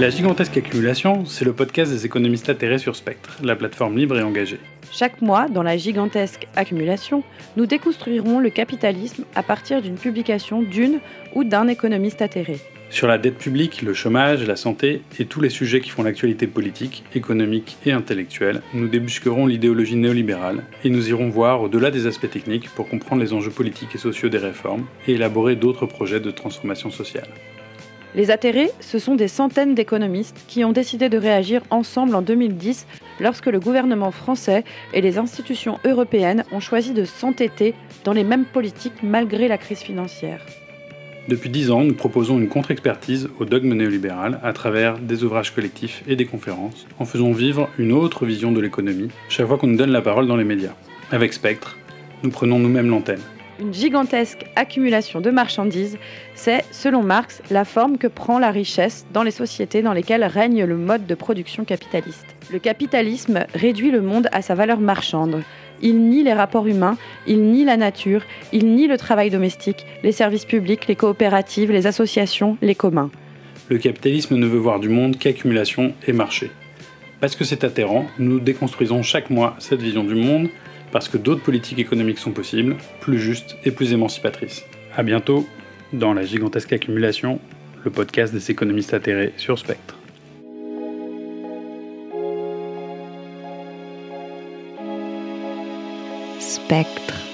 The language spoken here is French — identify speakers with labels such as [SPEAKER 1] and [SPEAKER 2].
[SPEAKER 1] La gigantesque accumulation, c'est le podcast des économistes atterrés sur Spectre, la plateforme libre et engagée.
[SPEAKER 2] Chaque mois, dans la gigantesque accumulation, nous déconstruirons le capitalisme à partir d'une publication d'une ou d'un économiste atterré.
[SPEAKER 1] Sur la dette publique, le chômage, la santé et tous les sujets qui font l'actualité politique, économique et intellectuelle, nous débusquerons l'idéologie néolibérale et nous irons voir au-delà des aspects techniques pour comprendre les enjeux politiques et sociaux des réformes et élaborer d'autres projets de transformation sociale.
[SPEAKER 2] Les atterrés, ce sont des centaines d'économistes qui ont décidé de réagir ensemble en 2010 lorsque le gouvernement français et les institutions européennes ont choisi de s'entêter dans les mêmes politiques malgré la crise financière.
[SPEAKER 1] Depuis dix ans, nous proposons une contre-expertise au dogme néolibéral à travers des ouvrages collectifs et des conférences, en faisant vivre une autre vision de l'économie chaque fois qu'on nous donne la parole dans les médias. Avec Spectre, nous prenons nous-mêmes l'antenne
[SPEAKER 2] une gigantesque accumulation de marchandises, c'est, selon Marx, la forme que prend la richesse dans les sociétés dans lesquelles règne le mode de production capitaliste. Le capitalisme réduit le monde à sa valeur marchande. Il nie les rapports humains, il nie la nature, il nie le travail domestique, les services publics, les coopératives, les associations, les communs.
[SPEAKER 1] Le capitalisme ne veut voir du monde qu'accumulation et marché. Parce que c'est atterrant, nous déconstruisons chaque mois cette vision du monde parce que d'autres politiques économiques sont possibles, plus justes et plus émancipatrices. A bientôt dans la gigantesque accumulation, le podcast des économistes atterrés sur Spectre.
[SPEAKER 2] Spectre.